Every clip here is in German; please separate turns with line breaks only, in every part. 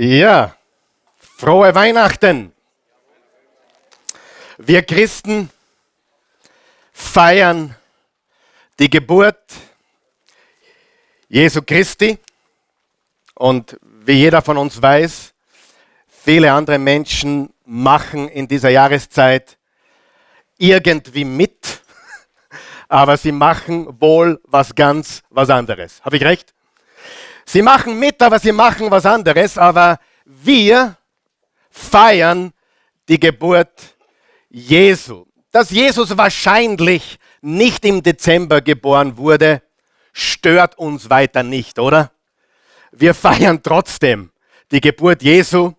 Ja, frohe Weihnachten. Wir Christen feiern die Geburt Jesu Christi und wie jeder von uns weiß, viele andere Menschen machen in dieser Jahreszeit irgendwie mit, aber sie machen wohl was ganz was anderes. Habe ich recht? Sie machen mit, aber sie machen was anderes. Aber wir feiern die Geburt Jesu. Dass Jesus wahrscheinlich nicht im Dezember geboren wurde, stört uns weiter nicht, oder? Wir feiern trotzdem die Geburt Jesu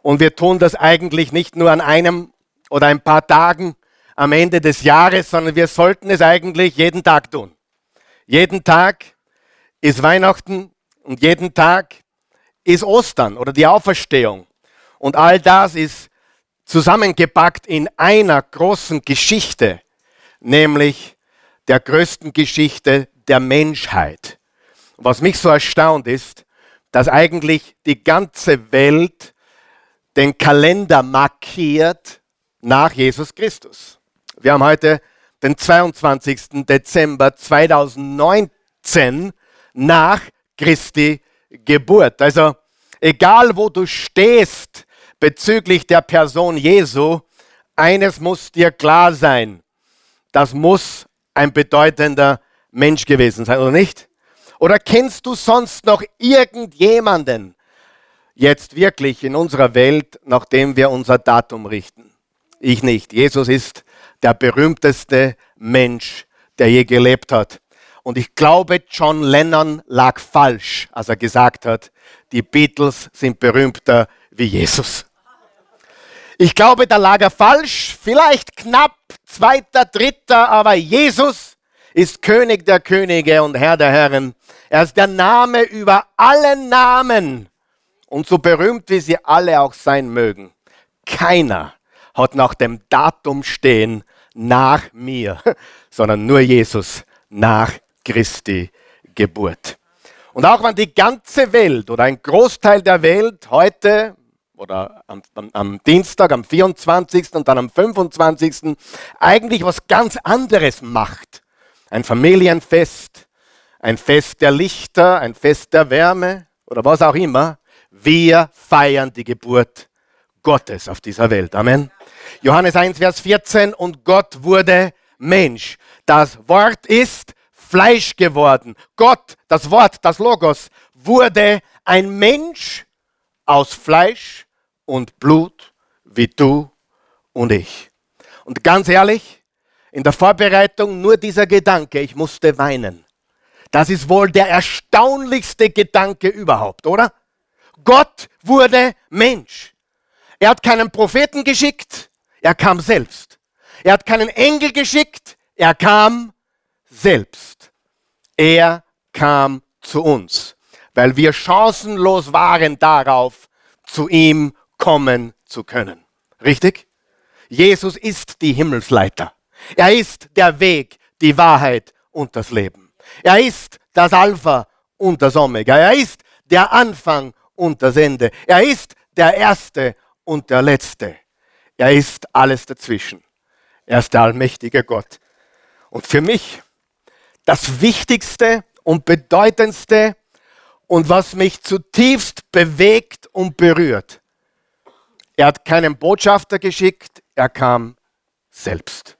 und wir tun das eigentlich nicht nur an einem oder ein paar Tagen am Ende des Jahres, sondern wir sollten es eigentlich jeden Tag tun. Jeden Tag ist Weihnachten, und jeden Tag ist Ostern oder die Auferstehung. Und all das ist zusammengepackt in einer großen Geschichte, nämlich der größten Geschichte der Menschheit. Was mich so erstaunt ist, dass eigentlich die ganze Welt den Kalender markiert nach Jesus Christus. Wir haben heute den 22. Dezember 2019 nach Christi Geburt. Also egal wo du stehst bezüglich der Person Jesu, eines muss dir klar sein. Das muss ein bedeutender Mensch gewesen sein, oder nicht? Oder kennst du sonst noch irgendjemanden jetzt wirklich in unserer Welt, nachdem wir unser Datum richten? Ich nicht. Jesus ist der berühmteste Mensch, der je gelebt hat. Und ich glaube, John Lennon lag falsch, als er gesagt hat, die Beatles sind berühmter wie Jesus. Ich glaube, da lag er falsch, vielleicht knapp zweiter, dritter, aber Jesus ist König der Könige und Herr der Herren. Er ist der Name über alle Namen. Und so berühmt wie sie alle auch sein mögen, keiner hat nach dem Datum stehen nach mir, sondern nur Jesus nach Christi Geburt. Und auch wenn die ganze Welt oder ein Großteil der Welt heute oder am, am, Dienstag, am 24. und dann am 25. eigentlich was ganz anderes macht. Ein Familienfest, ein Fest der Lichter, ein Fest der Wärme oder was auch immer. Wir feiern die Geburt Gottes auf dieser Welt. Amen. Johannes 1, Vers 14. Und Gott wurde Mensch. Das Wort ist Fleisch geworden. Gott, das Wort, das Logos, wurde ein Mensch aus Fleisch und Blut wie du und ich. Und ganz ehrlich, in der Vorbereitung nur dieser Gedanke, ich musste weinen. Das ist wohl der erstaunlichste Gedanke überhaupt, oder? Gott wurde Mensch. Er hat keinen Propheten geschickt, er kam selbst. Er hat keinen Engel geschickt, er kam selbst. Er kam zu uns, weil wir chancenlos waren darauf, zu ihm kommen zu können. Richtig? Jesus ist die Himmelsleiter. Er ist der Weg, die Wahrheit und das Leben. Er ist das Alpha und das Omega. Er ist der Anfang und das Ende. Er ist der Erste und der Letzte. Er ist alles dazwischen. Er ist der allmächtige Gott. Und für mich das Wichtigste und Bedeutendste und was mich zutiefst bewegt und berührt. Er hat keinen Botschafter geschickt, er kam selbst.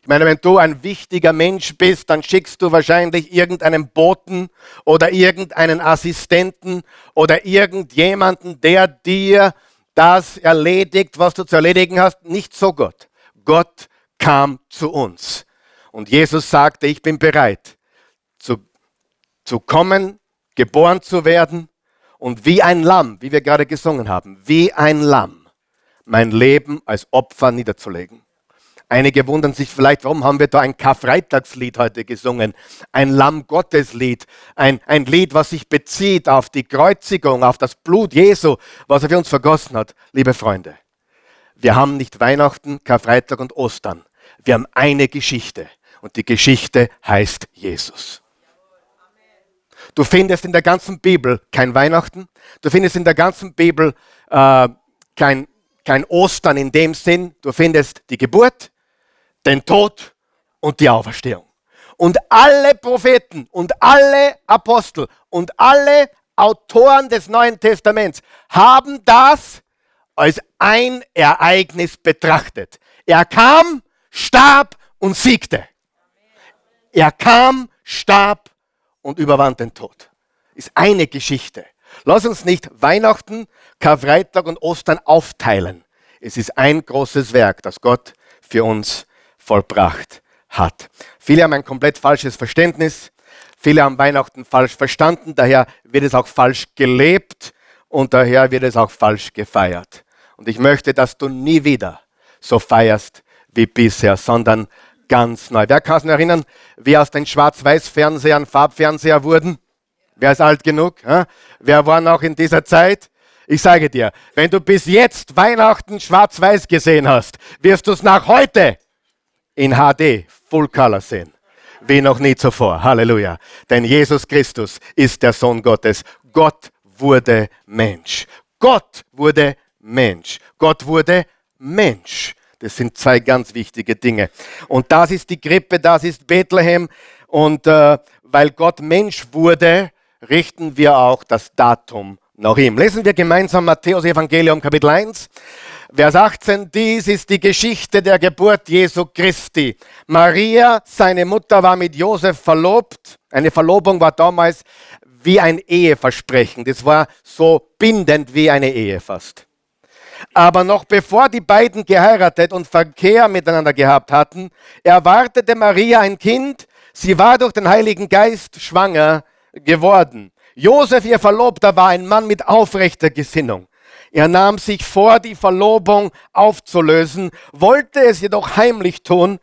Ich meine, wenn du ein wichtiger Mensch bist, dann schickst du wahrscheinlich irgendeinen Boten oder irgendeinen Assistenten oder irgendjemanden, der dir das erledigt, was du zu erledigen hast. Nicht so Gott. Gott kam zu uns. Und Jesus sagte, ich bin bereit zu, zu kommen, geboren zu werden und wie ein Lamm, wie wir gerade gesungen haben, wie ein Lamm mein Leben als Opfer niederzulegen. Einige wundern sich vielleicht, warum haben wir da ein Karfreitagslied heute gesungen? Ein Lamm Gottes. Ein, ein Lied, was sich bezieht auf die Kreuzigung, auf das Blut Jesu, was er für uns vergossen hat. Liebe Freunde, wir haben nicht Weihnachten, Karfreitag und Ostern. Wir haben eine Geschichte. Und die Geschichte heißt Jesus. Du findest in der ganzen Bibel kein Weihnachten. Du findest in der ganzen Bibel äh, kein, kein Ostern in dem Sinn. Du findest die Geburt, den Tod und die Auferstehung. Und alle Propheten und alle Apostel und alle Autoren des Neuen Testaments haben das als ein Ereignis betrachtet. Er kam, starb und siegte. Er kam, starb und überwand den Tod. Ist eine Geschichte. Lass uns nicht Weihnachten, Karfreitag und Ostern aufteilen. Es ist ein großes Werk, das Gott für uns vollbracht hat. Viele haben ein komplett falsches Verständnis. Viele haben Weihnachten falsch verstanden. Daher wird es auch falsch gelebt und daher wird es auch falsch gefeiert. Und ich möchte, dass du nie wieder so feierst wie bisher, sondern ganz neu. Wer kann sich erinnern, wie aus den Schwarz-Weiß-Fernsehern Farbfernseher wurden? Wer ist alt genug? Ja? Wer war noch in dieser Zeit? Ich sage dir, wenn du bis jetzt Weihnachten schwarz-weiß gesehen hast, wirst du es nach heute in HD, Full Color sehen. Wie noch nie zuvor. Halleluja. Denn Jesus Christus ist der Sohn Gottes. Gott wurde Mensch. Gott wurde Mensch. Gott wurde Mensch. Das sind zwei ganz wichtige Dinge. Und das ist die Krippe, das ist Bethlehem. Und äh, weil Gott Mensch wurde, richten wir auch das Datum nach ihm. Lesen wir gemeinsam Matthäus Evangelium Kapitel 1. Vers 18, dies ist die Geschichte der Geburt Jesu Christi. Maria, seine Mutter, war mit Josef verlobt. Eine Verlobung war damals wie ein Eheversprechen. Das war so bindend wie eine Ehe fast. Aber noch bevor die beiden geheiratet und Verkehr miteinander gehabt hatten, erwartete Maria ein Kind. Sie war durch den Heiligen Geist schwanger geworden. Josef, ihr Verlobter, war ein Mann mit aufrechter Gesinnung. Er nahm sich vor, die Verlobung aufzulösen, wollte es jedoch heimlich tun,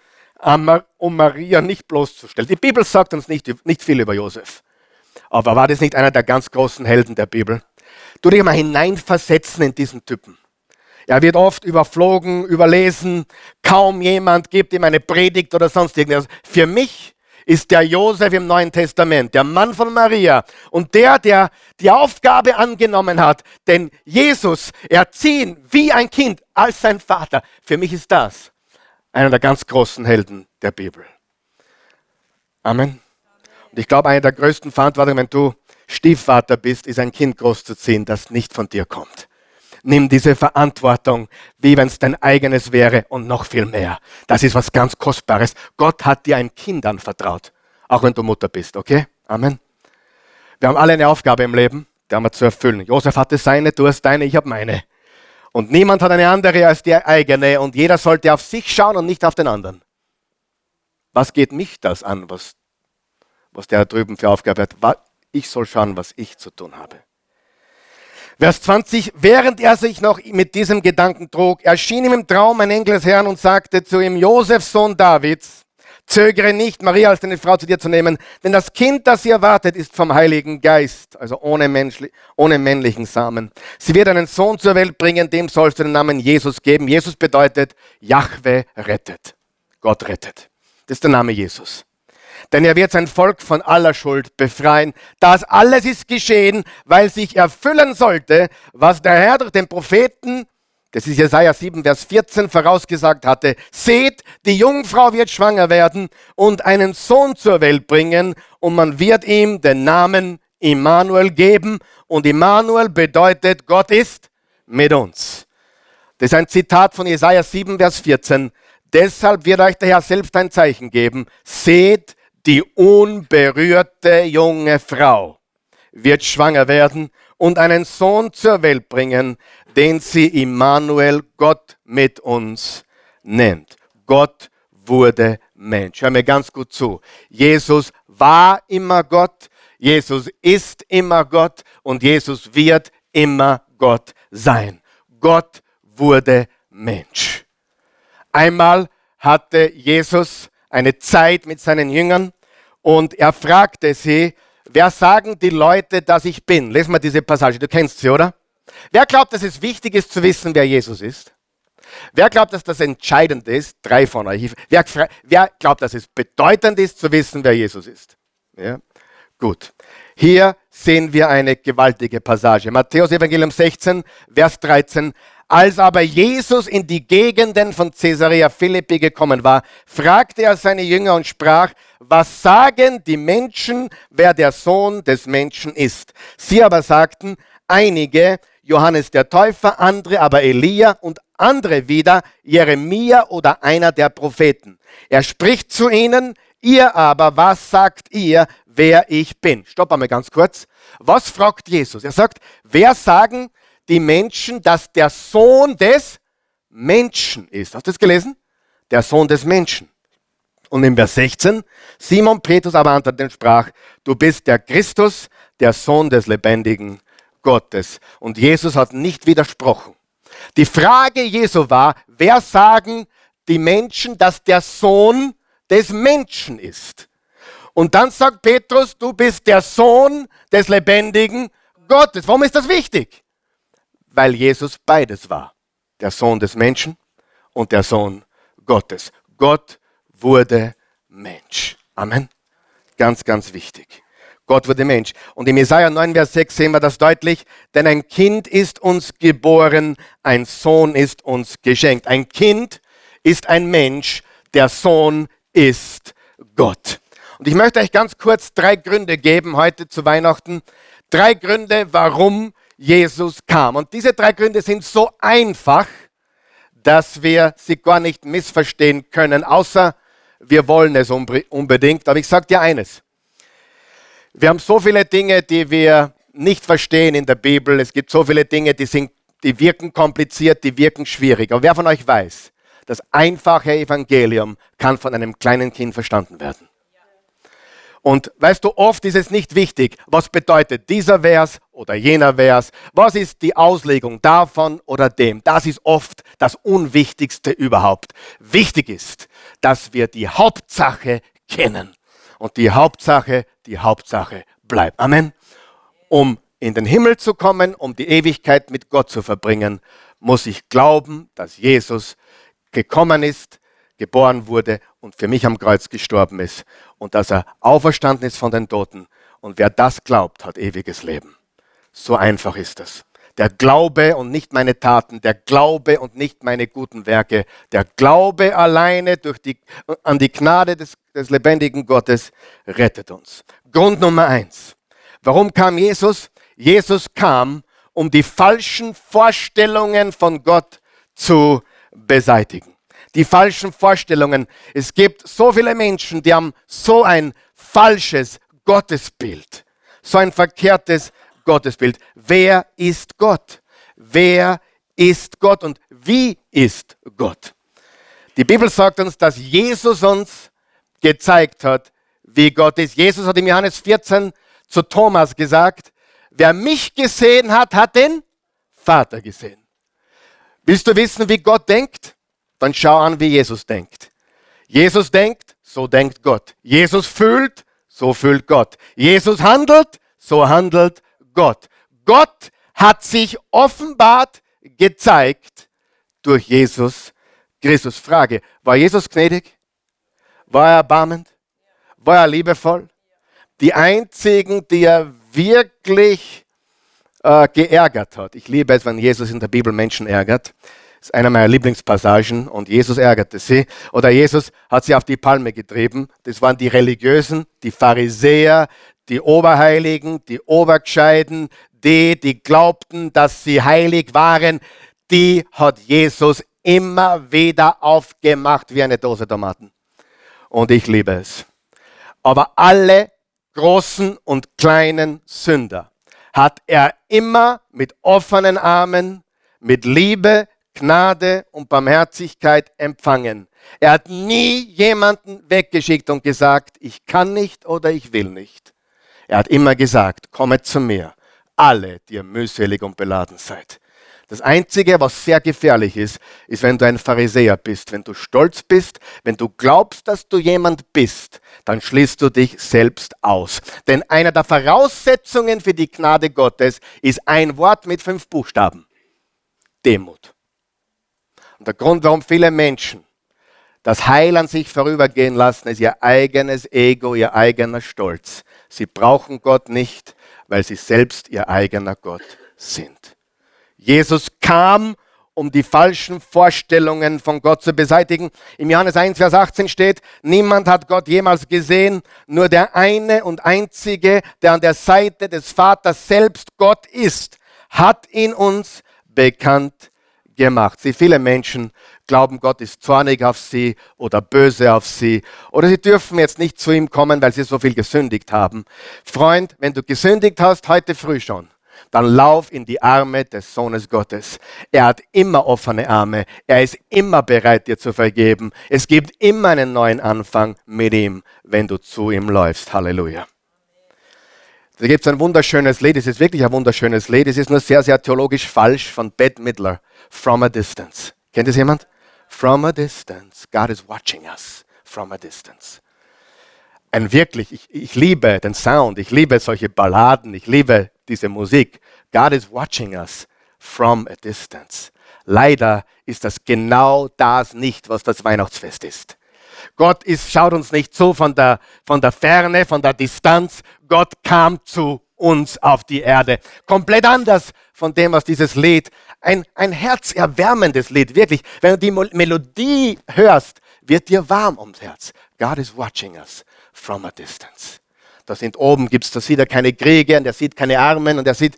um Maria nicht bloßzustellen. Die Bibel sagt uns nicht, nicht viel über Josef. Aber war das nicht einer der ganz großen Helden der Bibel? Du dich mal hineinversetzen in diesen Typen. Er wird oft überflogen, überlesen. Kaum jemand gibt ihm eine Predigt oder sonst irgendwas. Für mich ist der Josef im Neuen Testament, der Mann von Maria und der, der die Aufgabe angenommen hat, den Jesus erziehen wie ein Kind als sein Vater. Für mich ist das einer der ganz großen Helden der Bibel. Amen. Und ich glaube, eine der größten Verantwortungen, wenn du Stiefvater bist, ist ein Kind großzuziehen, das nicht von dir kommt. Nimm diese Verantwortung, wie wenn es dein eigenes wäre und noch viel mehr. Das ist was ganz Kostbares. Gott hat dir ein Kind anvertraut, auch wenn du Mutter bist, okay? Amen. Wir haben alle eine Aufgabe im Leben, die haben wir zu erfüllen. Josef hatte seine, du hast deine, ich habe meine. Und niemand hat eine andere als die eigene und jeder sollte auf sich schauen und nicht auf den anderen. Was geht mich das an, was, was der drüben für Aufgabe hat? Ich soll schauen, was ich zu tun habe. Vers 20, während er sich noch mit diesem Gedanken trug, erschien ihm im Traum ein Engel des Herrn und sagte zu ihm, Josef, Sohn Davids, zögere nicht, Maria als deine Frau zu dir zu nehmen, denn das Kind, das sie erwartet, ist vom Heiligen Geist, also ohne, menschli ohne männlichen Samen. Sie wird einen Sohn zur Welt bringen, dem sollst du den Namen Jesus geben. Jesus bedeutet, Jahwe rettet. Gott rettet. Das ist der Name Jesus denn er wird sein Volk von aller Schuld befreien. Das alles ist geschehen, weil sich erfüllen sollte, was der Herr durch den Propheten, das ist Jesaja 7, Vers 14, vorausgesagt hatte. Seht, die Jungfrau wird schwanger werden und einen Sohn zur Welt bringen und man wird ihm den Namen Immanuel geben und Immanuel bedeutet, Gott ist mit uns. Das ist ein Zitat von Jesaja 7, Vers 14. Deshalb wird euch der Herr selbst ein Zeichen geben. Seht, die unberührte junge Frau wird schwanger werden und einen Sohn zur Welt bringen, den sie Immanuel, Gott mit uns nennt. Gott wurde Mensch. Hör mir ganz gut zu. Jesus war immer Gott, Jesus ist immer Gott und Jesus wird immer Gott sein. Gott wurde Mensch. Einmal hatte Jesus eine Zeit mit seinen Jüngern und er fragte sie, wer sagen die Leute, dass ich bin? Lesen wir diese Passage, du kennst sie, oder? Wer glaubt, dass es wichtig ist zu wissen, wer Jesus ist? Wer glaubt, dass das entscheidend ist? Drei von euch. Wer, wer glaubt, dass es bedeutend ist zu wissen, wer Jesus ist? Ja? Gut. Hier sehen wir eine gewaltige Passage. Matthäus Evangelium 16, Vers 13. Als aber Jesus in die Gegenden von Caesarea Philippi gekommen war, fragte er seine Jünger und sprach, was sagen die Menschen, wer der Sohn des Menschen ist? Sie aber sagten, einige, Johannes der Täufer, andere aber Elia und andere wieder Jeremia oder einer der Propheten. Er spricht zu ihnen, ihr aber, was sagt ihr, wer ich bin. Stopp einmal ganz kurz. Was fragt Jesus? Er sagt, wer sagen die Menschen, dass der Sohn des Menschen ist? Hast du das gelesen? Der Sohn des Menschen. Und in Vers 16, Simon Petrus aber antwortete und sprach, du bist der Christus, der Sohn des lebendigen Gottes. Und Jesus hat nicht widersprochen. Die Frage Jesu war, wer sagen die Menschen, dass der Sohn des Menschen ist? Und dann sagt Petrus, du bist der Sohn des lebendigen Gottes. Warum ist das wichtig? Weil Jesus beides war. Der Sohn des Menschen und der Sohn Gottes. Gott wurde Mensch. Amen. Ganz, ganz wichtig. Gott wurde Mensch. Und im Jesaja 9, Vers 6 sehen wir das deutlich. Denn ein Kind ist uns geboren, ein Sohn ist uns geschenkt. Ein Kind ist ein Mensch, der Sohn ist Gott. Und ich möchte euch ganz kurz drei Gründe geben heute zu Weihnachten. Drei Gründe, warum Jesus kam. Und diese drei Gründe sind so einfach, dass wir sie gar nicht missverstehen können, außer wir wollen es unbedingt. Aber ich sage dir eines. Wir haben so viele Dinge, die wir nicht verstehen in der Bibel. Es gibt so viele Dinge, die, sind, die wirken kompliziert, die wirken schwierig. Aber wer von euch weiß, das einfache Evangelium kann von einem kleinen Kind verstanden werden. Und weißt du, oft ist es nicht wichtig, was bedeutet dieser Vers oder jener Vers, was ist die Auslegung davon oder dem. Das ist oft das Unwichtigste überhaupt. Wichtig ist, dass wir die Hauptsache kennen. Und die Hauptsache, die Hauptsache bleibt. Amen. Um in den Himmel zu kommen, um die Ewigkeit mit Gott zu verbringen, muss ich glauben, dass Jesus gekommen ist, geboren wurde und für mich am Kreuz gestorben ist und dass er auferstanden ist von den Toten. Und wer das glaubt, hat ewiges Leben. So einfach ist es. Der Glaube und nicht meine Taten, der Glaube und nicht meine guten Werke, der Glaube alleine durch die, an die Gnade des, des lebendigen Gottes rettet uns. Grund Nummer eins. Warum kam Jesus? Jesus kam, um die falschen Vorstellungen von Gott zu beseitigen die falschen Vorstellungen. Es gibt so viele Menschen, die haben so ein falsches Gottesbild, so ein verkehrtes Gottesbild. Wer ist Gott? Wer ist Gott und wie ist Gott? Die Bibel sagt uns, dass Jesus uns gezeigt hat, wie Gott ist. Jesus hat im Johannes 14 zu Thomas gesagt, wer mich gesehen hat, hat den Vater gesehen. Willst du wissen, wie Gott denkt? dann schau an, wie Jesus denkt. Jesus denkt, so denkt Gott. Jesus fühlt, so fühlt Gott. Jesus handelt, so handelt Gott. Gott hat sich offenbart gezeigt durch Jesus Christus. Frage, war Jesus gnädig? War er erbarmend? War er liebevoll? Die einzigen, die er wirklich äh, geärgert hat. Ich liebe es, wenn Jesus in der Bibel Menschen ärgert. Das ist einer meiner Lieblingspassagen und Jesus ärgerte sie. Oder Jesus hat sie auf die Palme getrieben. Das waren die Religiösen, die Pharisäer, die Oberheiligen, die Obergescheiden, die, die glaubten, dass sie heilig waren. Die hat Jesus immer wieder aufgemacht wie eine Dose Tomaten. Und ich liebe es. Aber alle großen und kleinen Sünder hat er immer mit offenen Armen, mit Liebe, Gnade und Barmherzigkeit empfangen. Er hat nie jemanden weggeschickt und gesagt, ich kann nicht oder ich will nicht. Er hat immer gesagt, kommet zu mir, alle, die ihr mühselig und beladen seid. Das Einzige, was sehr gefährlich ist, ist, wenn du ein Pharisäer bist, wenn du stolz bist, wenn du glaubst, dass du jemand bist, dann schließt du dich selbst aus. Denn eine der Voraussetzungen für die Gnade Gottes ist ein Wort mit fünf Buchstaben. Demut. Und der Grund, warum viele Menschen das Heil an sich vorübergehen lassen, ist ihr eigenes Ego, ihr eigener Stolz. Sie brauchen Gott nicht, weil sie selbst ihr eigener Gott sind. Jesus kam, um die falschen Vorstellungen von Gott zu beseitigen. Im Johannes 1, Vers 18 steht, niemand hat Gott jemals gesehen, nur der eine und einzige, der an der Seite des Vaters selbst Gott ist, hat ihn uns bekannt gemacht. Sie, viele Menschen glauben, Gott ist zornig auf sie oder böse auf sie oder sie dürfen jetzt nicht zu ihm kommen, weil sie so viel gesündigt haben. Freund, wenn du gesündigt hast, heute früh schon, dann lauf in die Arme des Sohnes Gottes. Er hat immer offene Arme. Er ist immer bereit, dir zu vergeben. Es gibt immer einen neuen Anfang mit ihm, wenn du zu ihm läufst. Halleluja. Da gibt es ein wunderschönes Lied, es ist wirklich ein wunderschönes Lied, es ist nur sehr, sehr theologisch falsch von Bette Midler, From a Distance. Kennt es jemand? From a Distance, God is watching us from a distance. Ein wirklich, ich, ich liebe den Sound, ich liebe solche Balladen, ich liebe diese Musik. God is watching us from a distance. Leider ist das genau das nicht, was das Weihnachtsfest ist. Gott ist, schaut uns nicht so von der, von der Ferne, von der Distanz. Gott kam zu uns auf die Erde. Komplett anders von dem, was dieses Lied, ein, ein herzerwärmendes Lied, wirklich. Wenn du die Melodie hörst, wird dir warm ums Herz. God is watching us from a distance. Da sind oben, gibt's, da sieht er keine Kriege und er sieht keine Armen und er sieht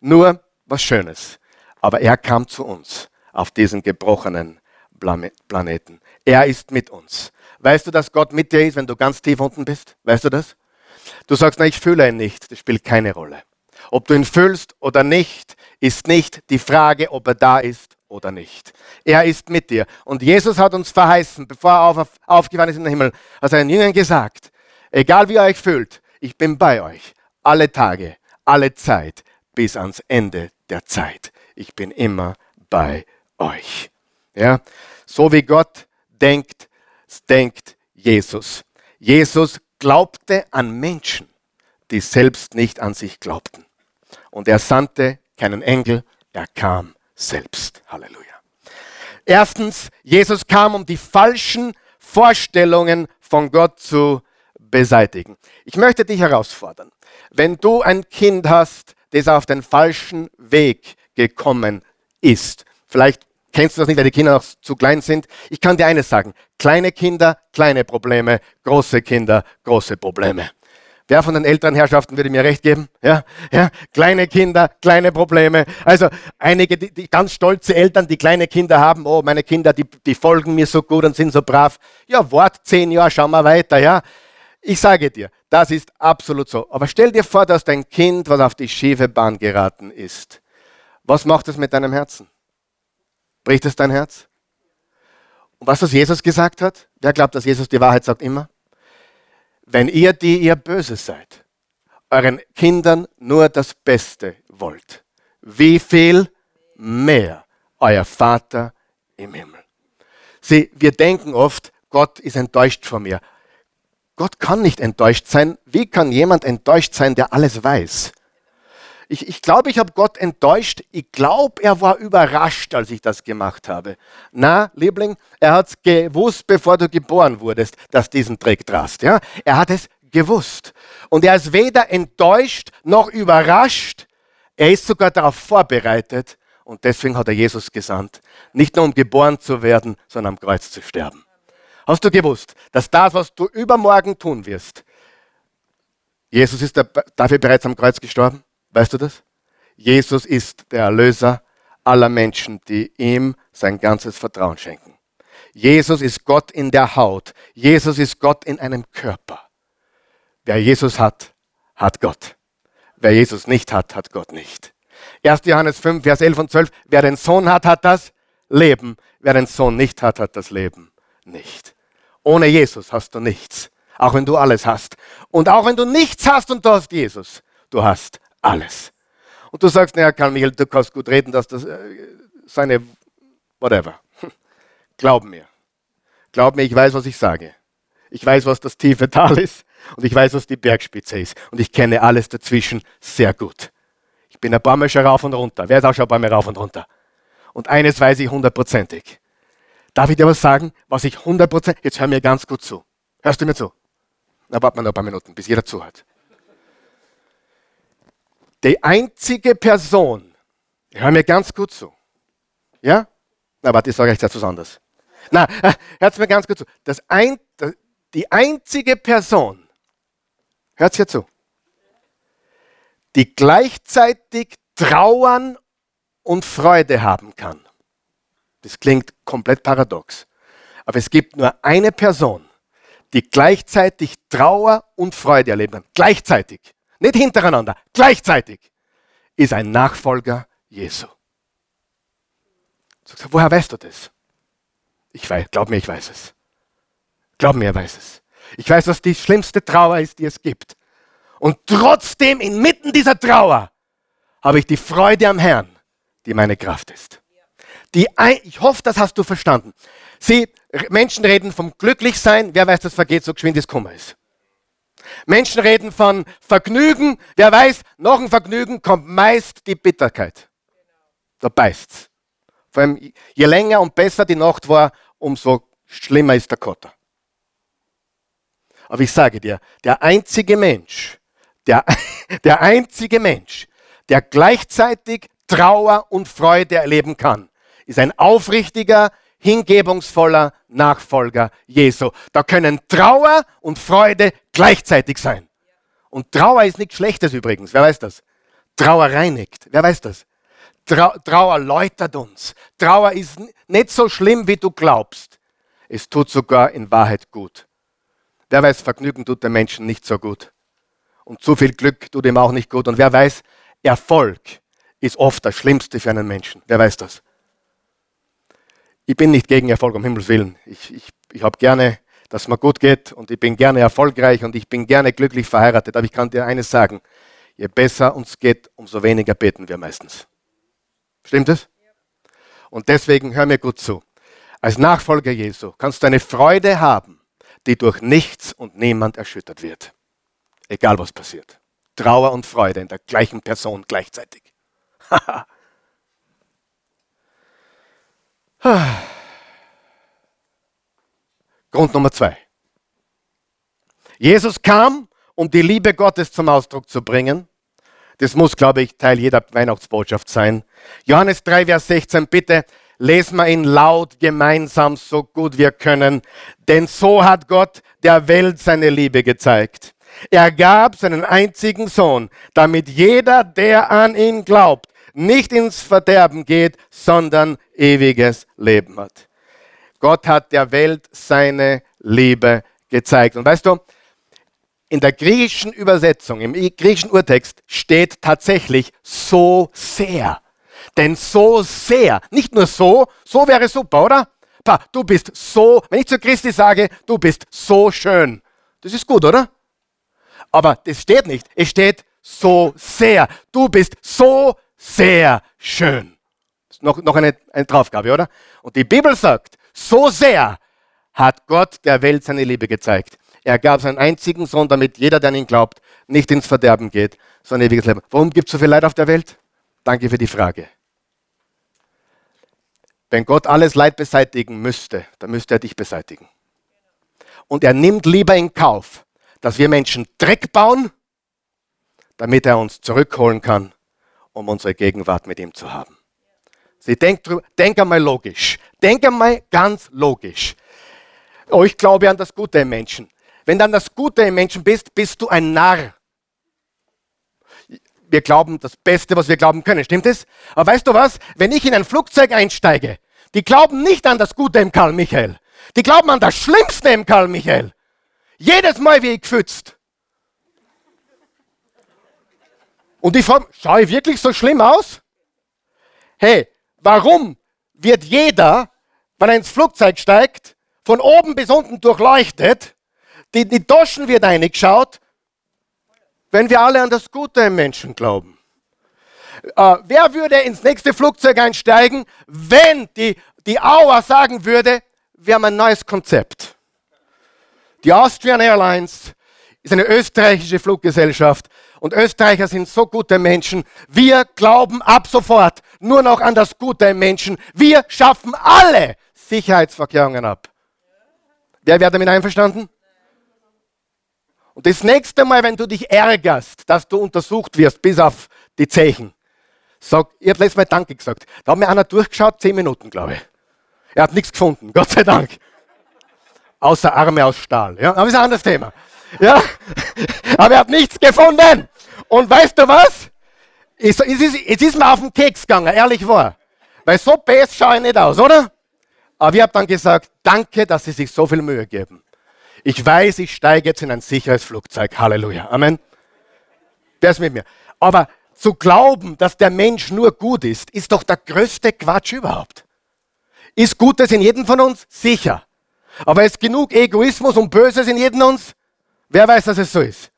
nur was Schönes. Aber er kam zu uns auf diesen gebrochenen Planeten. Er ist mit uns. Weißt du, dass Gott mit dir ist, wenn du ganz tief unten bist? Weißt du das? Du sagst, na, ich fühle ihn nicht. Das spielt keine Rolle. Ob du ihn fühlst oder nicht, ist nicht die Frage, ob er da ist oder nicht. Er ist mit dir. Und Jesus hat uns verheißen, bevor er auf, aufgefahren ist in den Himmel, hat seinen Jüngern gesagt, egal wie ihr euch fühlt, ich bin bei euch. Alle Tage, alle Zeit, bis ans Ende der Zeit. Ich bin immer bei euch. Ja? So wie Gott denkt, denkt Jesus. Jesus glaubte an Menschen, die selbst nicht an sich glaubten. Und er sandte keinen Engel, er kam selbst. Halleluja. Erstens, Jesus kam, um die falschen Vorstellungen von Gott zu beseitigen. Ich möchte dich herausfordern, wenn du ein Kind hast, das auf den falschen Weg gekommen ist, vielleicht Kennst du das nicht, weil die Kinder noch zu klein sind? Ich kann dir eines sagen. Kleine Kinder, kleine Probleme. Große Kinder, große Probleme. Wer von den älteren Herrschaften würde mir recht geben? Ja, ja, kleine Kinder, kleine Probleme. Also einige, die, die, ganz stolze Eltern, die kleine Kinder haben, oh, meine Kinder, die, die folgen mir so gut und sind so brav. Ja, Wort, zehn Jahre, schauen wir weiter, ja. Ich sage dir, das ist absolut so. Aber stell dir vor, dass dein Kind, was auf die schiefe Bahn geraten ist, was macht es mit deinem Herzen? Bricht es dein Herz? Und was das Jesus gesagt hat? Wer glaubt, dass Jesus die Wahrheit sagt immer? Wenn ihr, die ihr böse seid, euren Kindern nur das Beste wollt, wie viel mehr euer Vater im Himmel? Sie, wir denken oft, Gott ist enttäuscht von mir. Gott kann nicht enttäuscht sein. Wie kann jemand enttäuscht sein, der alles weiß? Ich, ich glaube, ich habe Gott enttäuscht. Ich glaube, er war überrascht, als ich das gemacht habe. Na, Liebling, er hat es gewusst, bevor du geboren wurdest, dass diesen Trick drast. Ja? Er hat es gewusst. Und er ist weder enttäuscht noch überrascht. Er ist sogar darauf vorbereitet. Und deswegen hat er Jesus gesandt. Nicht nur um geboren zu werden, sondern am Kreuz zu sterben. Hast du gewusst, dass das, was du übermorgen tun wirst, Jesus ist dafür bereits am Kreuz gestorben? Weißt du das? Jesus ist der Erlöser aller Menschen, die ihm sein ganzes Vertrauen schenken. Jesus ist Gott in der Haut. Jesus ist Gott in einem Körper. Wer Jesus hat, hat Gott. Wer Jesus nicht hat, hat Gott nicht. 1. Johannes 5, Vers 11 und 12. Wer den Sohn hat, hat das Leben. Wer den Sohn nicht hat, hat das Leben nicht. Ohne Jesus hast du nichts. Auch wenn du alles hast. Und auch wenn du nichts hast und du hast Jesus, du hast alles. Und du sagst, naja, Karl Michael, du kannst gut reden, dass das äh, seine, whatever. Glaub mir. Glaub mir, ich weiß, was ich sage. Ich weiß, was das tiefe Tal ist und ich weiß, was die Bergspitze ist. Und ich kenne alles dazwischen sehr gut. Ich bin ein paar Mal schon rauf und runter. Wer ist auch schon ein paar Mal rauf und runter? Und eines weiß ich hundertprozentig. Darf ich dir was sagen, was ich hundertprozentig, jetzt hör mir ganz gut zu. Hörst du mir zu? Na, warte mal noch ein paar Minuten, bis jeder zuhört. Die einzige Person, hör mir ganz gut zu. Ja? Na, warte, ich sage euch jetzt was anderes. Na, hört mir ganz gut zu. Das ein, die einzige Person, hört hier zu, die gleichzeitig trauern und Freude haben kann. Das klingt komplett paradox. Aber es gibt nur eine Person, die gleichzeitig Trauer und Freude erleben kann. Gleichzeitig. Nicht hintereinander. Gleichzeitig. Ist ein Nachfolger Jesu. Woher weißt du das? Ich weiß, glaub mir, ich weiß es. Glaub mir, ich weiß es. Ich weiß, was die schlimmste Trauer ist, die es gibt. Und trotzdem, inmitten dieser Trauer, habe ich die Freude am Herrn, die meine Kraft ist. Die, ich hoffe, das hast du verstanden. Sie, Menschen reden vom Glücklichsein. Wer weiß, das vergeht so geschwind, es Kummer ist. Menschen reden von Vergnügen. Wer weiß, noch ein Vergnügen kommt meist die Bitterkeit. Da beißt's. Vor allem, je länger und besser die Nacht war, umso schlimmer ist der Kotter. Aber ich sage dir, der einzige Mensch, der, der einzige Mensch, der gleichzeitig Trauer und Freude erleben kann, ist ein aufrichtiger, hingebungsvoller Nachfolger Jesu. Da können Trauer und Freude gleichzeitig sein. Und Trauer ist nichts Schlechtes übrigens. Wer weiß das? Trauer reinigt. Wer weiß das? Trauer läutert uns. Trauer ist nicht so schlimm, wie du glaubst. Es tut sogar in Wahrheit gut. Wer weiß, Vergnügen tut den Menschen nicht so gut. Und zu viel Glück tut ihm auch nicht gut. Und wer weiß, Erfolg ist oft das Schlimmste für einen Menschen. Wer weiß das? Ich bin nicht gegen Erfolg, um Himmels Willen. Ich, ich, ich habe gerne, dass es mir gut geht und ich bin gerne erfolgreich und ich bin gerne glücklich verheiratet. Aber ich kann dir eines sagen, je besser uns geht, umso weniger beten wir meistens. Stimmt es? Und deswegen hör mir gut zu. Als Nachfolger Jesu kannst du eine Freude haben, die durch nichts und niemand erschüttert wird. Egal was passiert. Trauer und Freude in der gleichen Person gleichzeitig. Grund Nummer zwei. Jesus kam, um die Liebe Gottes zum Ausdruck zu bringen. Das muss, glaube ich, Teil jeder Weihnachtsbotschaft sein. Johannes 3, Vers 16, bitte lesen wir ihn laut gemeinsam, so gut wir können. Denn so hat Gott der Welt seine Liebe gezeigt. Er gab seinen einzigen Sohn, damit jeder, der an ihn glaubt, nicht ins Verderben geht, sondern ewiges Leben hat. Gott hat der Welt seine Liebe gezeigt. Und weißt du, in der griechischen Übersetzung, im griechischen Urtext steht tatsächlich so sehr. Denn so sehr, nicht nur so, so wäre super, oder? Du bist so, wenn ich zu Christi sage, du bist so schön. Das ist gut, oder? Aber das steht nicht. Es steht so sehr. Du bist so sehr schön. Noch, noch eine, eine Draufgabe, oder? Und die Bibel sagt, so sehr hat Gott der Welt seine Liebe gezeigt. Er gab seinen einzigen Sohn, damit jeder, der an ihn glaubt, nicht ins Verderben geht, sondern ewiges Leben. Warum gibt es so viel Leid auf der Welt? Danke für die Frage. Wenn Gott alles Leid beseitigen müsste, dann müsste er dich beseitigen. Und er nimmt lieber in Kauf, dass wir Menschen Dreck bauen, damit er uns zurückholen kann, um unsere Gegenwart mit ihm zu haben. Sie denkt, denk einmal logisch. Denk einmal ganz logisch. Oh, ich glaube an das Gute im Menschen. Wenn du an das Gute im Menschen bist, bist du ein Narr. Wir glauben das Beste, was wir glauben können. Stimmt es? Aber weißt du was? Wenn ich in ein Flugzeug einsteige, die glauben nicht an das Gute im Karl Michael. Die glauben an das Schlimmste im Karl Michael. Jedes Mal wie ich gepfützt. Und ich frage, schaue ich wirklich so schlimm aus? Hey, warum wird jeder, wenn er ins Flugzeug steigt, von oben bis unten durchleuchtet, die, die Taschen wird eingeschaut, wenn wir alle an das Gute im Menschen glauben? Äh, wer würde ins nächste Flugzeug einsteigen, wenn die, die Auer sagen würde, wir haben ein neues Konzept? Die Austrian Airlines ist eine österreichische Fluggesellschaft und Österreicher sind so gute Menschen. Wir glauben ab sofort nur noch an das Gute im Menschen. Wir schaffen alle Sicherheitsverkehrungen ab. Wer wäre damit einverstanden? Und das nächste Mal, wenn du dich ärgerst, dass du untersucht wirst bis auf die Zeichen. Sag, ich habe letztes Mal Danke gesagt. Da hat mir einer durchgeschaut, zehn Minuten, glaube ich. Er hat nichts gefunden, Gott sei Dank. Außer Arme aus Stahl. Ja, aber ist ein anderes Thema. Ja, aber er hat nichts gefunden. Und weißt du was? Es ist, es ist mir auf den Keks gegangen, ehrlich wahr. Weil so best schaue ich nicht aus, oder? Aber ich habe dann gesagt, danke, dass Sie sich so viel Mühe geben. Ich weiß, ich steige jetzt in ein sicheres Flugzeug. Halleluja. Amen. Wer ist mit mir? Aber zu glauben, dass der Mensch nur gut ist, ist doch der größte Quatsch überhaupt. Ist Gutes in jedem von uns? Sicher. Aber ist genug Egoismus und Böses in jedem uns? Wer weiß, dass es so ist?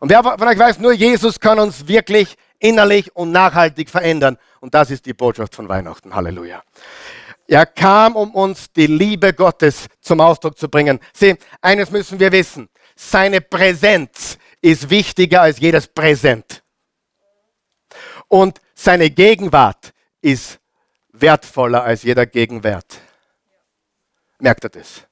Und wer von euch weiß, nur Jesus kann uns wirklich innerlich und nachhaltig verändern. Und das ist die Botschaft von Weihnachten. Halleluja. Er kam, um uns die Liebe Gottes zum Ausdruck zu bringen. Sieh, eines müssen wir wissen. Seine Präsenz ist wichtiger als jedes Präsent. Und seine Gegenwart ist wertvoller als jeder Gegenwert. Merkt er das?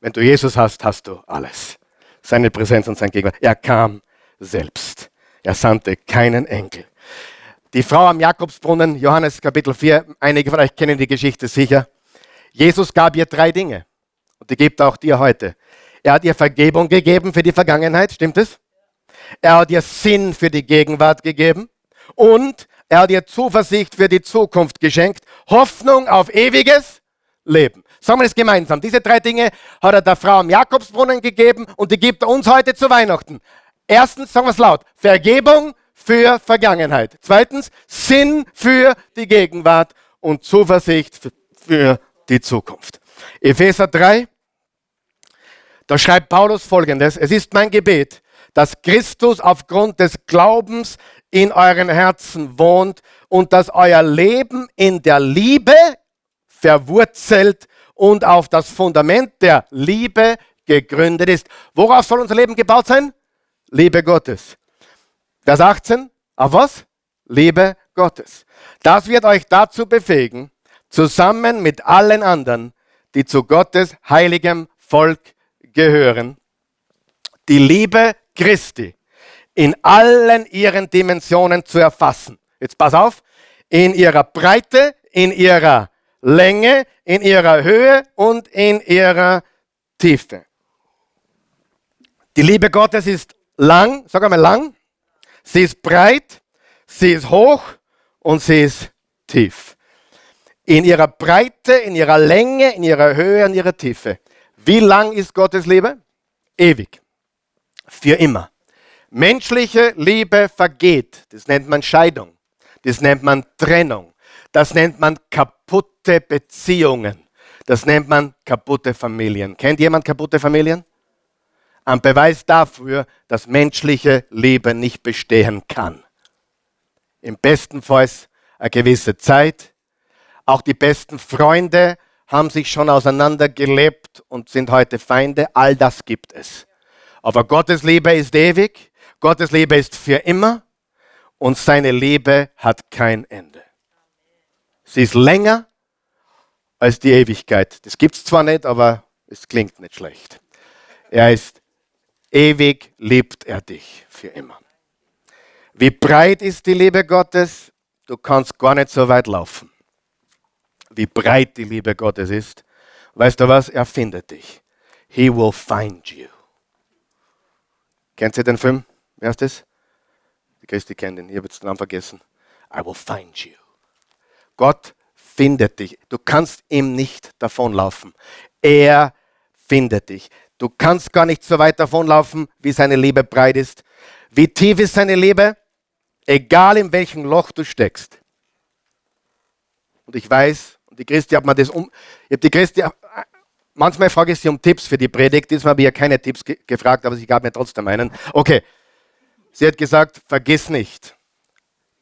Wenn du Jesus hast, hast du alles. Seine Präsenz und sein Gegenwart. Er kam selbst. Er sandte keinen Enkel. Die Frau am Jakobsbrunnen, Johannes Kapitel 4, einige von euch kennen die Geschichte sicher. Jesus gab ihr drei Dinge. Und die gibt auch dir heute. Er hat ihr Vergebung gegeben für die Vergangenheit, stimmt es? Er hat ihr Sinn für die Gegenwart gegeben. Und er hat ihr Zuversicht für die Zukunft geschenkt. Hoffnung auf ewiges Leben. Sagen wir es gemeinsam. Diese drei Dinge hat er der Frau am Jakobsbrunnen gegeben und die gibt er uns heute zu Weihnachten. Erstens, sagen wir es laut, Vergebung für Vergangenheit. Zweitens, Sinn für die Gegenwart und Zuversicht für die Zukunft. Epheser 3, da schreibt Paulus folgendes, es ist mein Gebet, dass Christus aufgrund des Glaubens in euren Herzen wohnt und dass euer Leben in der Liebe verwurzelt und auf das Fundament der Liebe gegründet ist. Worauf soll unser Leben gebaut sein? Liebe Gottes. Vers 18, auf was? Liebe Gottes. Das wird euch dazu befähigen, zusammen mit allen anderen, die zu Gottes heiligem Volk gehören, die Liebe Christi in allen ihren Dimensionen zu erfassen. Jetzt pass auf, in ihrer Breite, in ihrer Länge, in ihrer Höhe und in ihrer Tiefe. Die Liebe Gottes ist lang, sag einmal lang, sie ist breit, sie ist hoch und sie ist tief. In ihrer Breite, in ihrer Länge, in ihrer Höhe und ihrer Tiefe. Wie lang ist Gottes Liebe? Ewig. Für immer. Menschliche Liebe vergeht. Das nennt man Scheidung. Das nennt man Trennung. Das nennt man kaputte Beziehungen. Das nennt man kaputte Familien. Kennt jemand kaputte Familien? Ein Beweis dafür, dass menschliche Liebe nicht bestehen kann. Im besten Fall eine gewisse Zeit. Auch die besten Freunde haben sich schon auseinandergelebt und sind heute Feinde. All das gibt es. Aber Gottes Liebe ist ewig. Gottes Liebe ist für immer. Und seine Liebe hat kein Ende. Sie ist länger als die Ewigkeit. Das gibt es zwar nicht, aber es klingt nicht schlecht. Er ist Ewig liebt er dich für immer. Wie breit ist die Liebe Gottes? Du kannst gar nicht so weit laufen. Wie breit die Liebe Gottes ist, weißt du was? Er findet dich. He will find you. Kennt ihr den Film? Wer ist das? Die Christi kennt ihn. Ich habe jetzt den Namen vergessen. I will find you. Gott findet dich. Du kannst ihm nicht davonlaufen. Er findet dich. Du kannst gar nicht so weit davonlaufen, wie seine Liebe breit ist. Wie tief ist seine Liebe? Egal in welchem Loch du steckst. Und ich weiß, und die Christi hat mir das um, ich habe die Christi, manchmal frage ich sie um Tipps für die Predigt, diesmal habe ich ja keine Tipps ge gefragt, aber sie gab mir trotzdem einen. Okay, sie hat gesagt, vergiss nicht.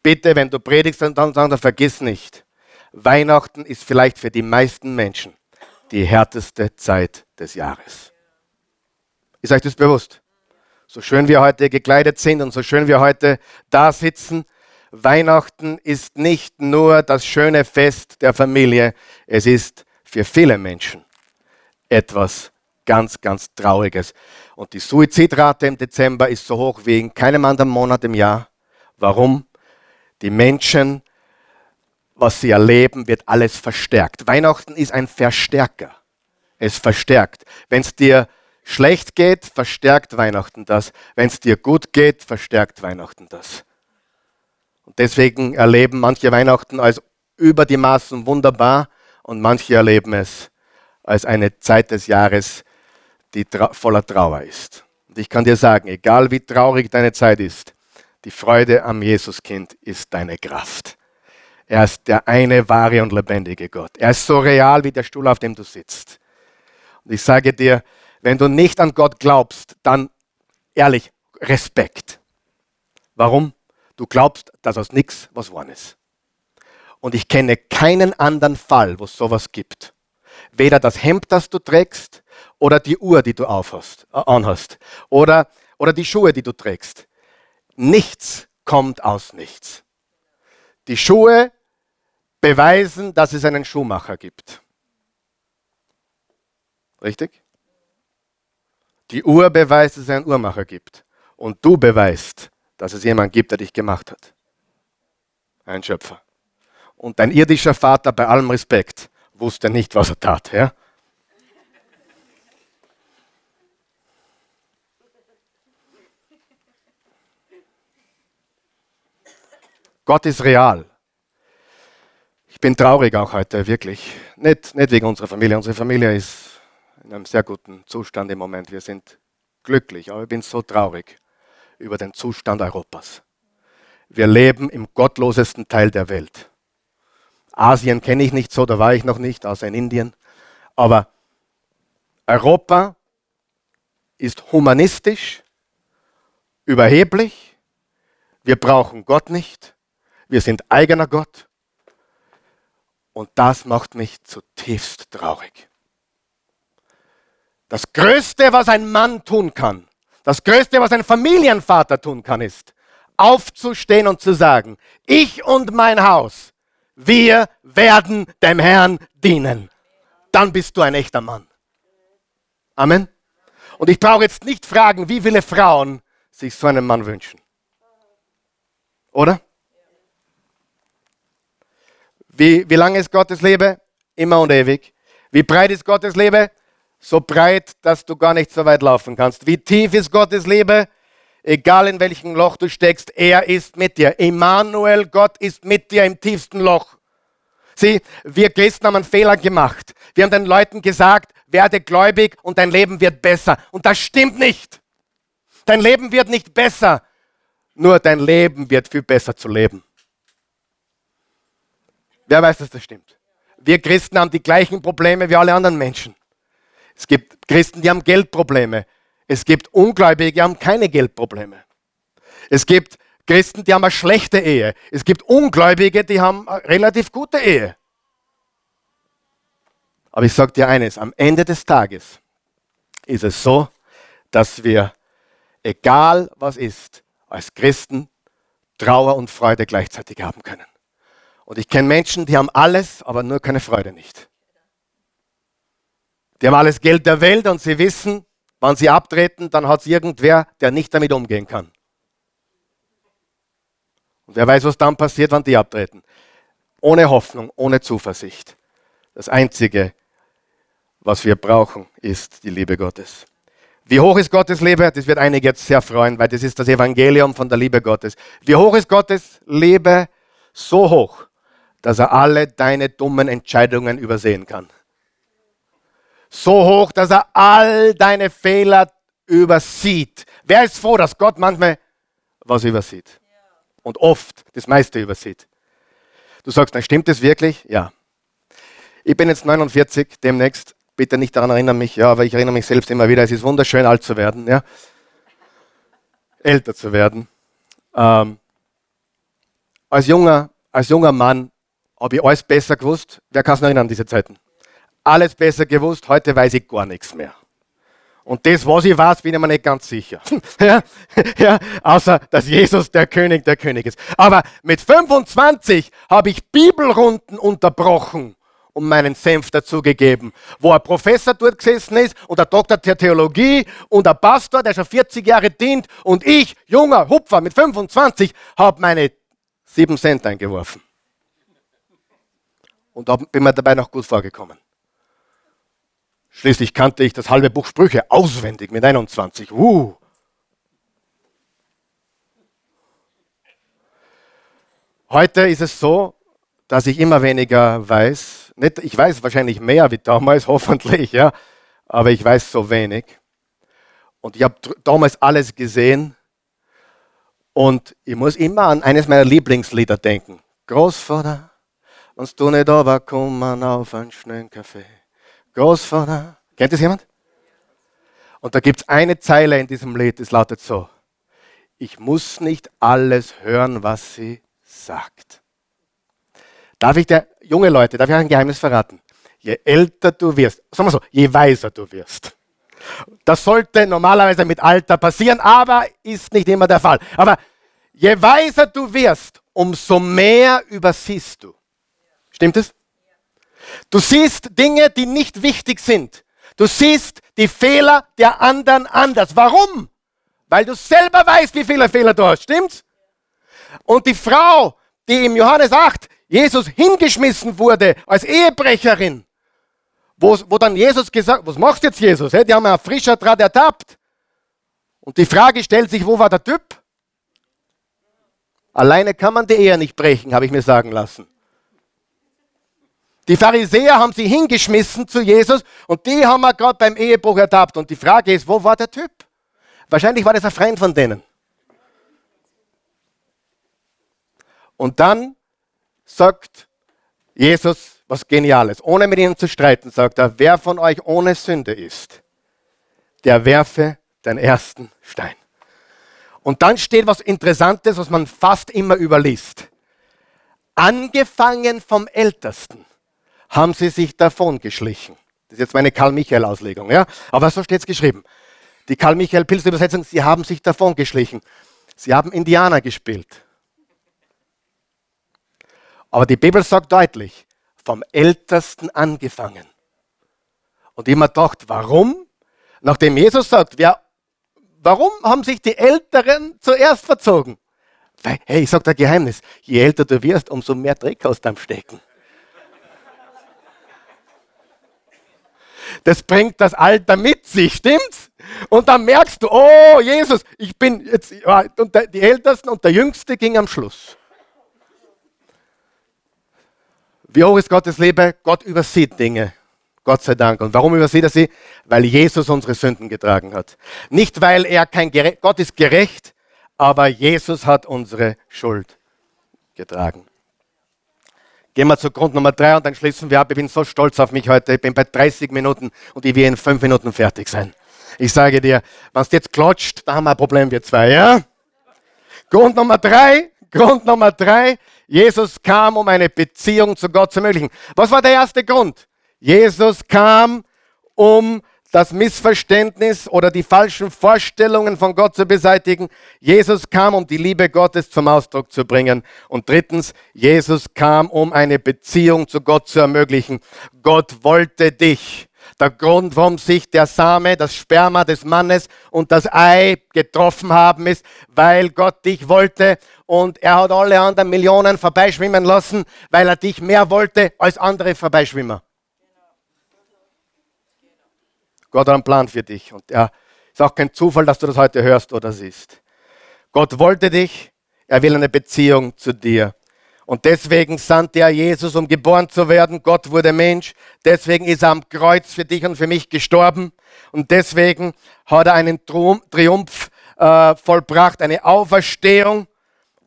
Bitte, wenn du predigst, dann, dann, dann vergiss nicht. Weihnachten ist vielleicht für die meisten Menschen die härteste Zeit des Jahres. Ist euch das bewusst? So schön wir heute gekleidet sind und so schön wir heute da sitzen, Weihnachten ist nicht nur das schöne Fest der Familie, es ist für viele Menschen etwas ganz, ganz Trauriges. Und die Suizidrate im Dezember ist so hoch wie in keinem anderen Monat im Jahr. Warum? Die Menschen, was sie erleben, wird alles verstärkt. Weihnachten ist ein Verstärker. Es verstärkt. Wenn es dir schlecht geht, verstärkt Weihnachten das. Wenn es dir gut geht, verstärkt Weihnachten das. Und deswegen erleben manche Weihnachten als über die Maßen wunderbar und manche erleben es als eine Zeit des Jahres, die voller Trauer ist. Und ich kann dir sagen, egal wie traurig deine Zeit ist, die Freude am Jesuskind ist deine Kraft. Er ist der eine wahre und lebendige Gott. Er ist so real wie der Stuhl, auf dem du sitzt. Und ich sage dir, wenn du nicht an Gott glaubst, dann ehrlich, Respekt. Warum? Du glaubst, dass aus nichts was geworden ist. Und ich kenne keinen anderen Fall, wo es sowas gibt. Weder das Hemd, das du trägst, oder die Uhr, die du aufhast, äh, anhast, oder, oder die Schuhe, die du trägst. Nichts kommt aus nichts. Die Schuhe beweisen, dass es einen Schuhmacher gibt. Richtig? Die Uhr beweist, dass es einen Uhrmacher gibt. Und du beweist, dass es jemanden gibt, der dich gemacht hat. Ein Schöpfer. Und dein irdischer Vater, bei allem Respekt, wusste nicht, was er tat. Ja? Gott ist real. Ich bin traurig auch heute, wirklich. Nicht, nicht wegen unserer Familie. Unsere Familie ist in einem sehr guten Zustand im Moment. Wir sind glücklich, aber ich bin so traurig über den Zustand Europas. Wir leben im gottlosesten Teil der Welt. Asien kenne ich nicht so, da war ich noch nicht, außer in Indien. Aber Europa ist humanistisch, überheblich. Wir brauchen Gott nicht. Wir sind eigener Gott. Und das macht mich zutiefst traurig. Das Größte, was ein Mann tun kann, das Größte, was ein Familienvater tun kann, ist, aufzustehen und zu sagen, ich und mein Haus wir werden dem Herrn dienen. Dann bist du ein echter Mann. Amen. Und ich brauche jetzt nicht fragen, wie viele Frauen sich so einen Mann wünschen. Oder? Wie, wie lang ist Gottes Lebe? Immer und ewig. Wie breit ist Gottes Lebe? So breit, dass du gar nicht so weit laufen kannst. Wie tief ist Gottes Lebe? Egal in welchem Loch du steckst, er ist mit dir. Immanuel, Gott ist mit dir im tiefsten Loch. Sieh, wir Christen haben einen Fehler gemacht. Wir haben den Leuten gesagt, werde gläubig und dein Leben wird besser. Und das stimmt nicht. Dein Leben wird nicht besser, nur dein Leben wird viel besser zu leben. Wer weiß, dass das stimmt? Wir Christen haben die gleichen Probleme wie alle anderen Menschen. Es gibt Christen, die haben Geldprobleme. Es gibt Ungläubige, die haben keine Geldprobleme. Es gibt Christen, die haben eine schlechte Ehe. Es gibt Ungläubige, die haben eine relativ gute Ehe. Aber ich sage dir eines, am Ende des Tages ist es so, dass wir, egal was ist, als Christen Trauer und Freude gleichzeitig haben können. Und ich kenne Menschen, die haben alles, aber nur keine Freude nicht. Die haben alles Geld der Welt und sie wissen, wenn sie abtreten, dann hat es irgendwer, der nicht damit umgehen kann. Und wer weiß, was dann passiert, wenn die abtreten. Ohne Hoffnung, ohne Zuversicht. Das Einzige, was wir brauchen, ist die Liebe Gottes. Wie hoch ist Gottes Liebe? Das wird einige jetzt sehr freuen, weil das ist das Evangelium von der Liebe Gottes. Wie hoch ist Gottes Liebe? So hoch, dass er alle deine dummen Entscheidungen übersehen kann so hoch, dass er all deine Fehler übersieht. Wer ist froh, dass Gott manchmal was übersieht? Und oft das meiste übersieht. Du sagst, na, stimmt das wirklich? Ja. Ich bin jetzt 49, demnächst. Bitte nicht daran erinnern mich, ja, aber ich erinnere mich selbst immer wieder. Es ist wunderschön, alt zu werden, ja. Älter zu werden. Ähm, als, junger, als junger Mann habe ich alles besser gewusst. Wer kann sich erinnern an diese Zeiten? Alles besser gewusst, heute weiß ich gar nichts mehr. Und das, was ich weiß, bin ich mir nicht ganz sicher. ja, ja, außer, dass Jesus der König der König ist. Aber mit 25 habe ich Bibelrunden unterbrochen und meinen Senf dazugegeben, wo ein Professor dort gesessen ist und ein Doktor der Theologie und ein Pastor, der schon 40 Jahre dient und ich, junger Hupfer mit 25, habe meine sieben Cent eingeworfen. Und bin mir dabei noch gut vorgekommen. Schließlich kannte ich das halbe Buch Sprüche auswendig mit 21. Uh. Heute ist es so, dass ich immer weniger weiß. Nicht, ich weiß wahrscheinlich mehr wie damals, hoffentlich, ja, aber ich weiß so wenig. Und ich habe damals alles gesehen. Und ich muss immer an eines meiner Lieblingslieder denken. Großvater, uns du nicht aber kommen auf einen schnellen Kaffee. Großvater, kennt das jemand? Und da gibt es eine Zeile in diesem Lied, das lautet so. Ich muss nicht alles hören, was sie sagt. Darf ich dir, junge Leute, darf ich ein Geheimnis verraten? Je älter du wirst, sagen wir so, je weiser du wirst. Das sollte normalerweise mit Alter passieren, aber ist nicht immer der Fall. Aber je weiser du wirst, umso mehr übersiehst du. Stimmt es? Du siehst Dinge, die nicht wichtig sind. Du siehst die Fehler der anderen anders. Warum? Weil du selber weißt, wie viele Fehler du hast. Stimmt's? Und die Frau, die im Johannes 8 Jesus hingeschmissen wurde als Ehebrecherin, wo, wo dann Jesus gesagt, was machst jetzt Jesus? Die haben ja frischer Draht ertappt. Und die Frage stellt sich, wo war der Typ? Alleine kann man die Ehe nicht brechen, habe ich mir sagen lassen. Die Pharisäer haben sie hingeschmissen zu Jesus und die haben wir gerade beim Ehebruch ertappt. Und die Frage ist, wo war der Typ? Wahrscheinlich war das ein Freund von denen. Und dann sagt Jesus was Geniales. Ohne mit ihnen zu streiten, sagt er, wer von euch ohne Sünde ist, der werfe den ersten Stein. Und dann steht was Interessantes, was man fast immer überliest. Angefangen vom Ältesten haben sie sich davon geschlichen. Das ist jetzt meine Karl-Michael-Auslegung, ja? Aber so steht es geschrieben. Die Karl-Michael-Pilz-Übersetzung, sie haben sich davon geschlichen. Sie haben Indianer gespielt. Aber die Bibel sagt deutlich, vom Ältesten angefangen. Und immer gedacht, warum? Nachdem Jesus sagt, wer, warum haben sich die Älteren zuerst verzogen? Weil, hey, ich sage dir Geheimnis, je älter du wirst, umso mehr Dreck aus deinem Stecken. Das bringt das Alter mit sich, stimmt's? Und dann merkst du, oh Jesus, ich bin jetzt, und die Ältesten und der Jüngste ging am Schluss. Wie hoch ist Gottes Liebe? Gott übersieht Dinge. Gott sei Dank. Und warum übersieht er sie? Weil Jesus unsere Sünden getragen hat. Nicht, weil er kein gerecht, Gott ist gerecht, aber Jesus hat unsere Schuld getragen. Gehen wir zu Grund Nummer drei und dann schließen wir ab. Ich bin so stolz auf mich heute. Ich bin bei 30 Minuten und ich will in fünf Minuten fertig sein. Ich sage dir, wenn es jetzt klatscht, da haben wir ein Problem, wir zwei, ja? Grund Nummer drei, Grund Nummer drei, Jesus kam, um eine Beziehung zu Gott zu ermöglichen. Was war der erste Grund? Jesus kam, um das Missverständnis oder die falschen Vorstellungen von Gott zu beseitigen. Jesus kam, um die Liebe Gottes zum Ausdruck zu bringen. Und drittens, Jesus kam, um eine Beziehung zu Gott zu ermöglichen. Gott wollte dich. Der Grund, warum sich der Same, das Sperma des Mannes und das Ei getroffen haben, ist, weil Gott dich wollte und er hat alle anderen Millionen vorbeischwimmen lassen, weil er dich mehr wollte als andere Vorbeischwimmer. Gott hat einen Plan für dich und er ist auch kein Zufall, dass du das heute hörst oder siehst. Gott wollte dich, er will eine Beziehung zu dir. Und deswegen sandte er Jesus, um geboren zu werden. Gott wurde Mensch. Deswegen ist er am Kreuz für dich und für mich gestorben. Und deswegen hat er einen Triumph äh, vollbracht, eine Auferstehung,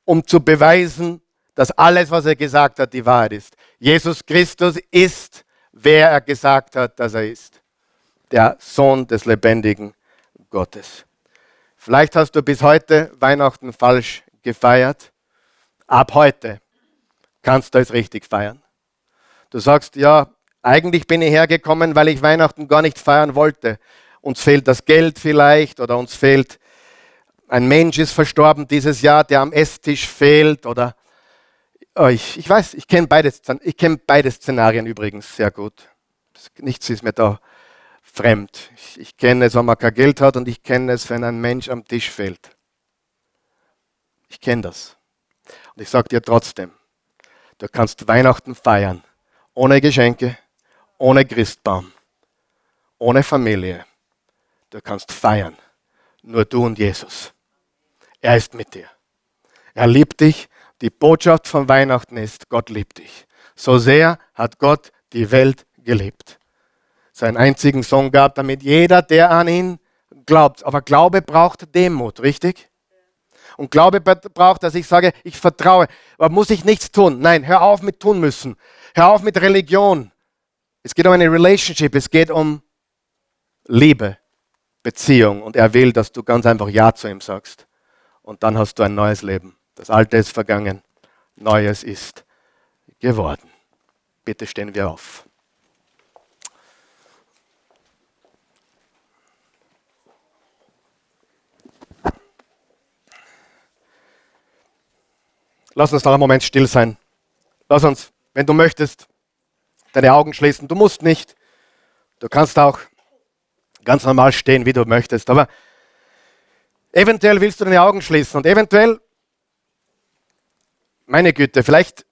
um zu beweisen, dass alles, was er gesagt hat, die Wahrheit ist. Jesus Christus ist, wer er gesagt hat, dass er ist. Der Sohn des lebendigen Gottes. Vielleicht hast du bis heute Weihnachten falsch gefeiert. Ab heute kannst du es richtig feiern. Du sagst, ja, eigentlich bin ich hergekommen, weil ich Weihnachten gar nicht feiern wollte. Uns fehlt das Geld vielleicht oder uns fehlt, ein Mensch ist verstorben dieses Jahr, der am Esstisch fehlt oder oh, ich, ich weiß, ich kenne beide, kenn beide Szenarien übrigens sehr gut. Nichts ist mir da fremd. Ich, ich kenne es, wenn man kein Geld hat und ich kenne es, wenn ein Mensch am Tisch fehlt. Ich kenne das. Und ich sage dir trotzdem, du kannst Weihnachten feiern, ohne Geschenke, ohne Christbaum, ohne Familie. Du kannst feiern, nur du und Jesus. Er ist mit dir. Er liebt dich. Die Botschaft von Weihnachten ist, Gott liebt dich. So sehr hat Gott die Welt geliebt. Seinen einzigen Sohn gab, damit jeder, der an ihn glaubt. Aber Glaube braucht Demut, richtig? Und Glaube braucht, dass ich sage, ich vertraue. Aber muss ich nichts tun? Nein, hör auf mit tun müssen. Hör auf mit Religion. Es geht um eine Relationship. Es geht um Liebe, Beziehung. Und er will, dass du ganz einfach Ja zu ihm sagst. Und dann hast du ein neues Leben. Das Alte ist vergangen. Neues ist geworden. Bitte stehen wir auf. Lass uns noch einen Moment still sein. Lass uns, wenn du möchtest, deine Augen schließen. Du musst nicht. Du kannst auch ganz normal stehen, wie du möchtest. Aber eventuell willst du deine Augen schließen und eventuell, meine Güte, vielleicht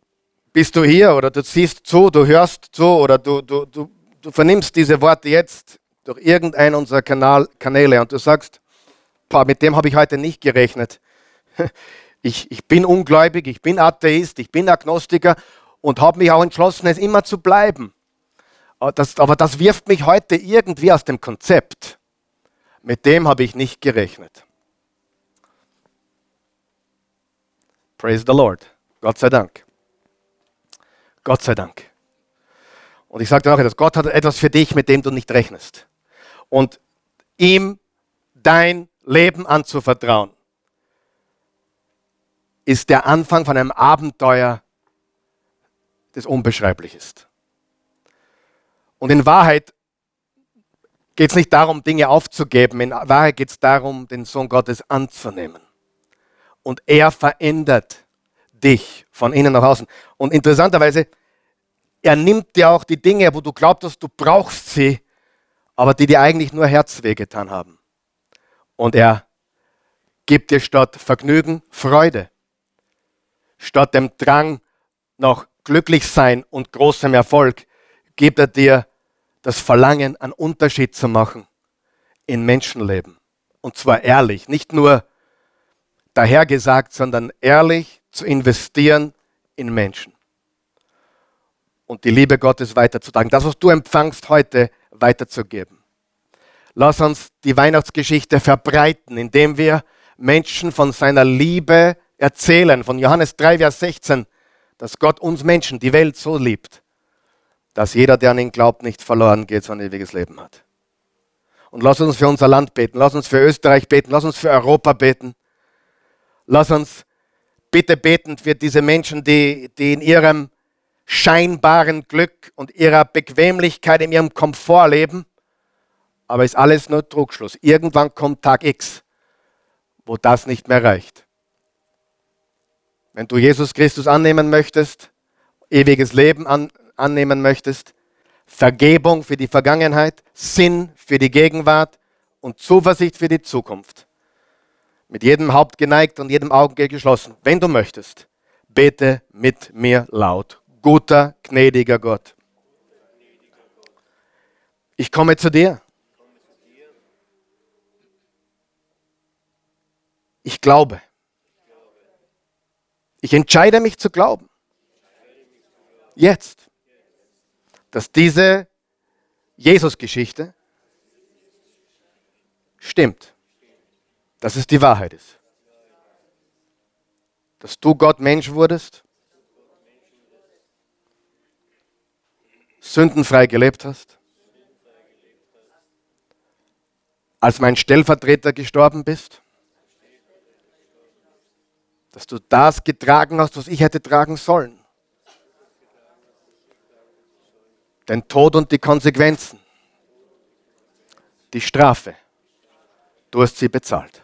bist du hier oder du siehst zu, du hörst zu oder du, du, du, du vernimmst diese Worte jetzt durch irgendeinen unserer Kanal, Kanäle und du sagst, mit dem habe ich heute nicht gerechnet. Ich, ich bin ungläubig, ich bin Atheist, ich bin Agnostiker und habe mich auch entschlossen, es immer zu bleiben. Das, aber das wirft mich heute irgendwie aus dem Konzept. Mit dem habe ich nicht gerechnet. Praise the Lord. Gott sei Dank. Gott sei Dank. Und ich sage dir noch etwas, Gott hat etwas für dich, mit dem du nicht rechnest. Und ihm dein Leben anzuvertrauen ist der Anfang von einem Abenteuer, das unbeschreiblich ist. Und in Wahrheit geht es nicht darum, Dinge aufzugeben. In Wahrheit geht es darum, den Sohn Gottes anzunehmen. Und er verändert dich von innen nach außen. Und interessanterweise, er nimmt dir auch die Dinge, wo du glaubst, du brauchst sie, aber die dir eigentlich nur Herzweh getan haben. Und er gibt dir statt Vergnügen Freude. Statt dem Drang nach Glücklichsein und großem Erfolg gibt er dir das Verlangen, einen Unterschied zu machen in Menschenleben. Und zwar ehrlich, nicht nur dahergesagt, sondern ehrlich zu investieren in Menschen. Und die Liebe Gottes weiterzutragen. Das, was du empfangst heute, weiterzugeben. Lass uns die Weihnachtsgeschichte verbreiten, indem wir Menschen von seiner Liebe erzählen von Johannes 3, Vers 16, dass Gott uns Menschen, die Welt so liebt, dass jeder, der an ihn glaubt, nicht verloren geht, sondern ewiges Leben hat. Und lass uns für unser Land beten, lass uns für Österreich beten, lass uns für Europa beten. Lass uns bitte beten für diese Menschen, die, die in ihrem scheinbaren Glück und ihrer Bequemlichkeit, in ihrem Komfort leben. Aber ist alles nur Trugschluss. Irgendwann kommt Tag X, wo das nicht mehr reicht. Wenn du Jesus Christus annehmen möchtest, ewiges Leben an, annehmen möchtest, Vergebung für die Vergangenheit, Sinn für die Gegenwart und Zuversicht für die Zukunft. Mit jedem Haupt geneigt und jedem Auge geschlossen. Wenn du möchtest, bete mit mir laut. Guter, gnädiger Gott. Ich komme zu dir. Ich glaube ich entscheide mich zu glauben. Jetzt. Dass diese Jesus-Geschichte stimmt. Dass es die Wahrheit ist. Dass du Gott Mensch wurdest. Sündenfrei gelebt hast. Als mein Stellvertreter gestorben bist dass du das getragen hast, was ich hätte tragen sollen. Den Tod und die Konsequenzen, die Strafe, du hast sie bezahlt.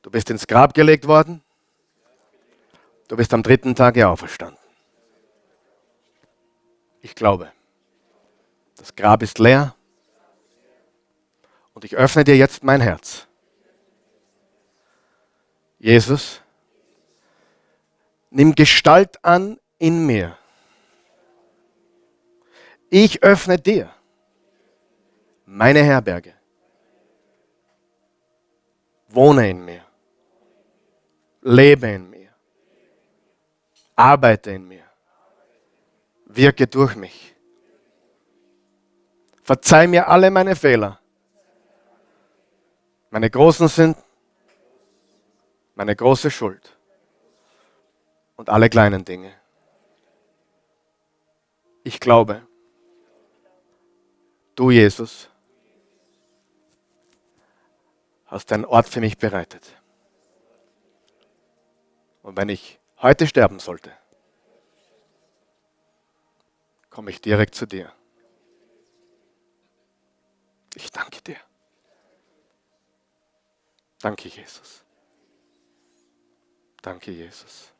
Du bist ins Grab gelegt worden, du bist am dritten Tage auferstanden. Ich glaube, das Grab ist leer und ich öffne dir jetzt mein Herz Jesus, Nimm Gestalt an in mir. Ich öffne dir meine Herberge. Wohne in mir. Lebe in mir. Arbeite in mir. Wirke durch mich. Verzeih mir alle meine Fehler. Meine großen sind meine große Schuld und alle kleinen Dinge. Ich glaube, du Jesus hast einen Ort für mich bereitet. Und wenn ich heute sterben sollte, komme ich direkt zu dir. Ich danke dir. Danke, Jesus. Danke, Jesus.